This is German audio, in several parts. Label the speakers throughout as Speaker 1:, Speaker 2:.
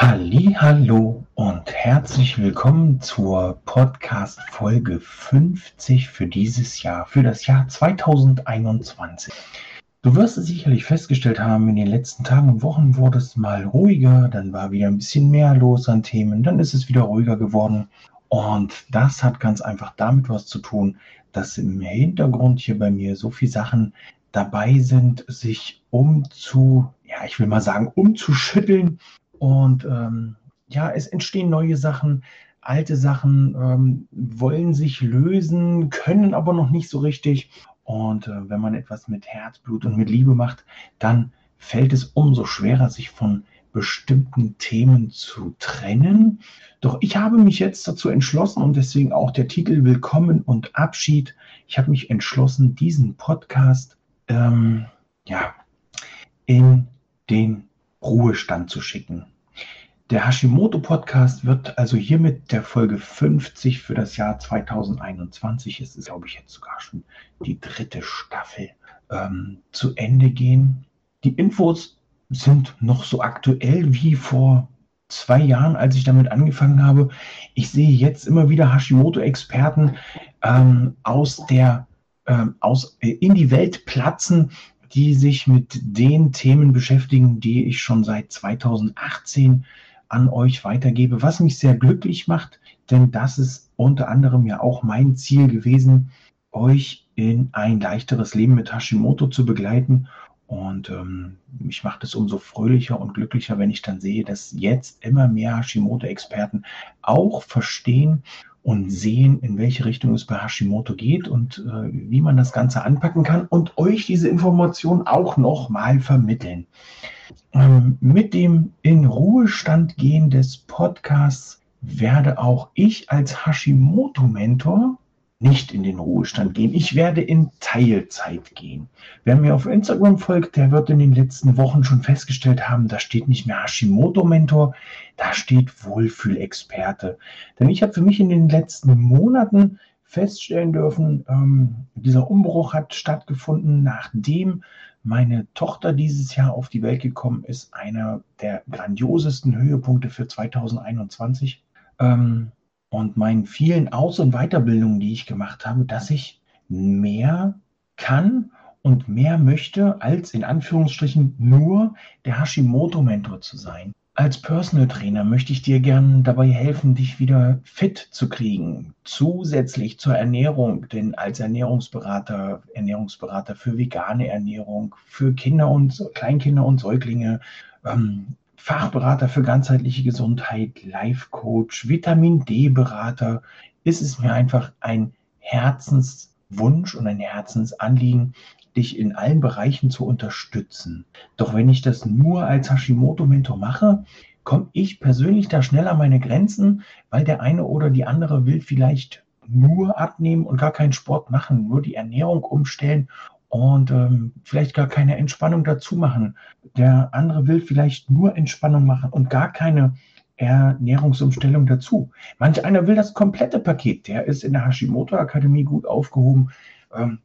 Speaker 1: Hallo und herzlich willkommen zur Podcast Folge 50 für dieses Jahr, für das Jahr 2021. Du wirst es sicherlich festgestellt haben, in den letzten Tagen und Wochen wurde es mal ruhiger, dann war wieder ein bisschen mehr los an Themen, dann ist es wieder ruhiger geworden. Und das hat ganz einfach damit was zu tun, dass im Hintergrund hier bei mir so viele Sachen dabei sind, sich umzu, ja, ich will mal sagen, umzuschütteln, und ähm, ja, es entstehen neue Sachen, alte Sachen ähm, wollen sich lösen, können aber noch nicht so richtig. Und äh, wenn man etwas mit Herzblut und mit Liebe macht, dann fällt es umso schwerer, sich von bestimmten Themen zu trennen. Doch ich habe mich jetzt dazu entschlossen und deswegen auch der Titel Willkommen und Abschied. Ich habe mich entschlossen, diesen Podcast ähm, ja, in den Ruhestand zu schicken. Der Hashimoto Podcast wird also hiermit der Folge 50 für das Jahr 2021, es ist glaube ich jetzt sogar schon die dritte Staffel, ähm, zu Ende gehen. Die Infos sind noch so aktuell wie vor zwei Jahren, als ich damit angefangen habe. Ich sehe jetzt immer wieder Hashimoto-Experten ähm, aus der ähm, aus, äh, in die Welt platzen, die sich mit den Themen beschäftigen, die ich schon seit 2018 an euch weitergebe, was mich sehr glücklich macht, denn das ist unter anderem ja auch mein Ziel gewesen, euch in ein leichteres Leben mit Hashimoto zu begleiten. Und ähm, mich macht es umso fröhlicher und glücklicher, wenn ich dann sehe, dass jetzt immer mehr Hashimoto-Experten auch verstehen, und sehen, in welche Richtung es bei Hashimoto geht und äh, wie man das Ganze anpacken kann und euch diese Information auch nochmal vermitteln. Ähm, mit dem in Ruhestand gehen des Podcasts werde auch ich als Hashimoto-Mentor nicht in den Ruhestand gehen. Ich werde in Teilzeit gehen. Wer mir auf Instagram folgt, der wird in den letzten Wochen schon festgestellt haben, da steht nicht mehr Hashimoto-Mentor, da steht Wohlfühlexperte. Denn ich habe für mich in den letzten Monaten feststellen dürfen, ähm, dieser Umbruch hat stattgefunden, nachdem meine Tochter dieses Jahr auf die Welt gekommen ist. Einer der grandiosesten Höhepunkte für 2021. Ähm, und meinen vielen Aus- und Weiterbildungen, die ich gemacht habe, dass ich mehr kann und mehr möchte, als in Anführungsstrichen nur der Hashimoto-Mentor zu sein. Als Personal Trainer möchte ich dir gerne dabei helfen, dich wieder fit zu kriegen, zusätzlich zur Ernährung, denn als Ernährungsberater, Ernährungsberater für vegane Ernährung, für Kinder und Kleinkinder und Säuglinge, ähm, Fachberater für ganzheitliche Gesundheit, Life Coach, Vitamin D Berater, ist es mir einfach ein Herzenswunsch und ein Herzensanliegen, dich in allen Bereichen zu unterstützen. Doch wenn ich das nur als Hashimoto-Mentor mache, komme ich persönlich da schnell an meine Grenzen, weil der eine oder die andere will vielleicht nur abnehmen und gar keinen Sport machen, nur die Ernährung umstellen und ähm, vielleicht gar keine Entspannung dazu machen. Der andere will vielleicht nur Entspannung machen und gar keine Ernährungsumstellung dazu. Manch einer will das komplette Paket. Der ist in der Hashimoto Akademie gut aufgehoben. Ähm,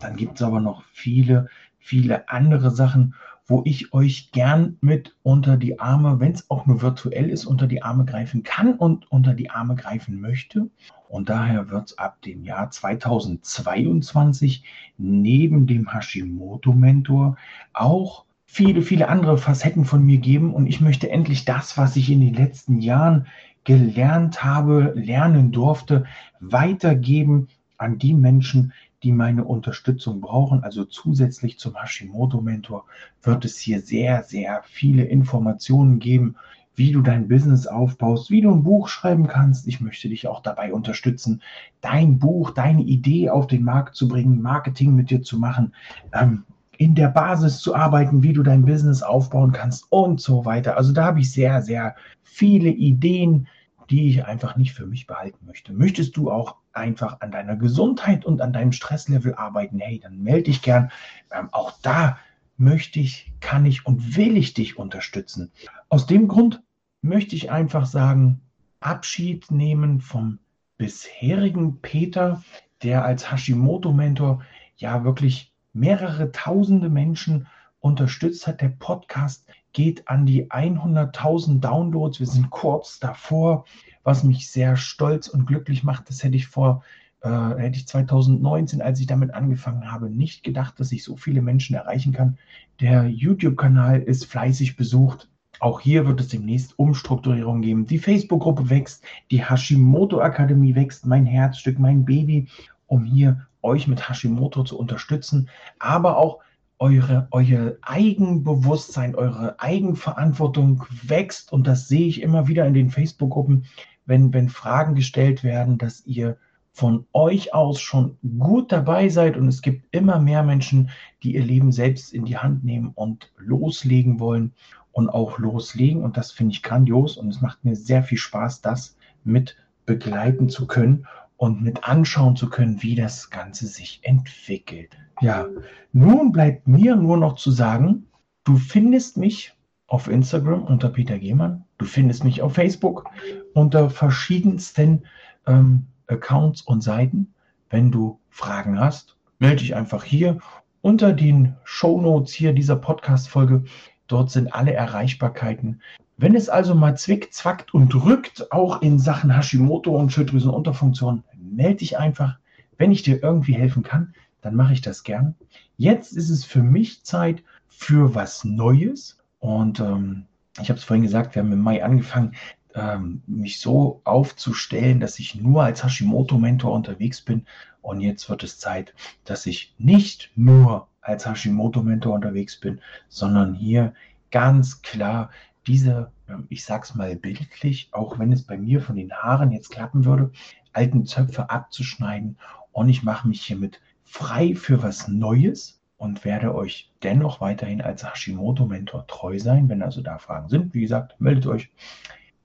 Speaker 1: dann gibt es aber noch viele, viele andere Sachen, wo ich euch gern mit unter die Arme, wenn es auch nur virtuell ist, unter die Arme greifen kann und unter die Arme greifen möchte. Und daher wird es ab dem Jahr 2022 neben dem Hashimoto-Mentor auch viele, viele andere Facetten von mir geben. Und ich möchte endlich das, was ich in den letzten Jahren gelernt habe, lernen durfte, weitergeben an die Menschen, die meine Unterstützung brauchen. Also zusätzlich zum Hashimoto-Mentor wird es hier sehr, sehr viele Informationen geben wie du dein Business aufbaust, wie du ein Buch schreiben kannst. Ich möchte dich auch dabei unterstützen, dein Buch, deine Idee auf den Markt zu bringen, Marketing mit dir zu machen. Ähm, in der Basis zu arbeiten, wie du dein Business aufbauen kannst und so weiter. Also da habe ich sehr, sehr viele Ideen, die ich einfach nicht für mich behalten möchte. Möchtest du auch einfach an deiner Gesundheit und an deinem Stresslevel arbeiten? Hey, dann melde dich gern. Ähm, auch da möchte ich, kann ich und will ich dich unterstützen. Aus dem Grund möchte ich einfach sagen, Abschied nehmen vom bisherigen Peter, der als Hashimoto-Mentor ja wirklich mehrere tausende Menschen unterstützt hat. Der Podcast geht an die 100.000 Downloads. Wir sind kurz davor, was mich sehr stolz und glücklich macht. Das hätte ich vor, äh, hätte ich 2019, als ich damit angefangen habe, nicht gedacht, dass ich so viele Menschen erreichen kann. Der YouTube-Kanal ist fleißig besucht. Auch hier wird es demnächst Umstrukturierung geben. Die Facebook-Gruppe wächst, die Hashimoto-Akademie wächst, mein Herzstück, mein Baby, um hier euch mit Hashimoto zu unterstützen, aber auch eure, euer Eigenbewusstsein, eure Eigenverantwortung wächst. Und das sehe ich immer wieder in den Facebook-Gruppen, wenn, wenn Fragen gestellt werden, dass ihr von euch aus schon gut dabei seid und es gibt immer mehr Menschen, die ihr Leben selbst in die Hand nehmen und loslegen wollen und auch loslegen. Und das finde ich grandios und es macht mir sehr viel Spaß, das mit begleiten zu können und mit anschauen zu können, wie das Ganze sich entwickelt. Ja, nun bleibt mir nur noch zu sagen, du findest mich auf Instagram unter Peter Gehmann, du findest mich auf Facebook unter verschiedensten ähm, Accounts und Seiten. Wenn du Fragen hast, melde dich einfach hier unter den Show Notes hier dieser Podcast-Folge Dort sind alle Erreichbarkeiten. Wenn es also mal zwickt, zwackt und drückt, auch in Sachen Hashimoto und Schilddrüsenunterfunktion, melde dich einfach. Wenn ich dir irgendwie helfen kann, dann mache ich das gern. Jetzt ist es für mich Zeit für was Neues. Und ähm, ich habe es vorhin gesagt, wir haben im Mai angefangen, ähm, mich so aufzustellen, dass ich nur als Hashimoto-Mentor unterwegs bin. Und jetzt wird es Zeit, dass ich nicht nur als Hashimoto-Mentor unterwegs bin, sondern hier ganz klar diese, ähm, ich sag's mal bildlich, auch wenn es bei mir von den Haaren jetzt klappen würde, alten Zöpfe abzuschneiden und ich mache mich hiermit frei für was Neues und werde euch dennoch weiterhin als Hashimoto-Mentor treu sein. Wenn also da Fragen sind, wie gesagt, meldet euch.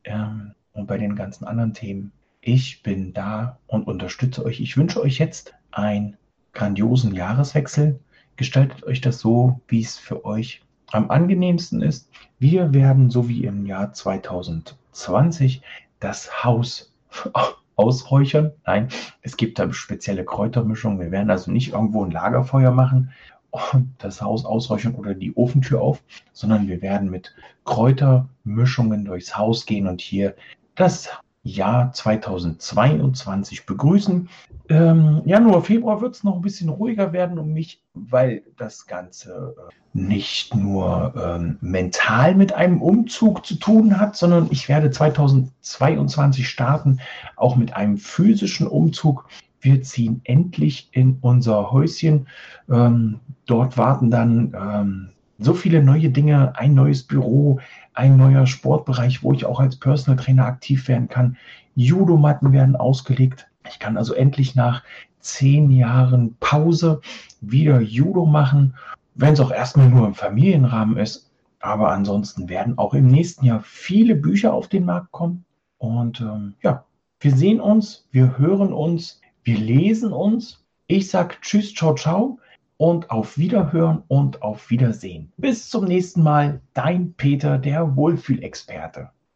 Speaker 1: Ähm, und bei den ganzen anderen Themen, ich bin da und unterstütze euch. Ich wünsche euch jetzt einen grandiosen Jahreswechsel gestaltet euch das so, wie es für euch am angenehmsten ist. Wir werden, so wie im Jahr 2020, das Haus ausräuchern. Nein, es gibt da spezielle Kräutermischungen. Wir werden also nicht irgendwo ein Lagerfeuer machen und das Haus ausräuchern oder die Ofentür auf, sondern wir werden mit Kräutermischungen durchs Haus gehen und hier das Jahr 2022 begrüßen. Ähm, Januar, Februar wird es noch ein bisschen ruhiger werden um mich, weil das Ganze äh, nicht nur ähm, mental mit einem Umzug zu tun hat, sondern ich werde 2022 starten, auch mit einem physischen Umzug. Wir ziehen endlich in unser Häuschen. Ähm, dort warten dann ähm, so viele neue Dinge, ein neues Büro, ein neuer Sportbereich, wo ich auch als Personal Trainer aktiv werden kann. Judomatten werden ausgelegt. Ich kann also endlich nach zehn Jahren Pause wieder Judo machen, wenn es auch erstmal nur im Familienrahmen ist. Aber ansonsten werden auch im nächsten Jahr viele Bücher auf den Markt kommen. Und ähm, ja, wir sehen uns, wir hören uns, wir lesen uns. Ich sage Tschüss, ciao, ciao und auf Wiederhören und auf Wiedersehen. Bis zum nächsten Mal, dein Peter, der Wohlfühlexperte.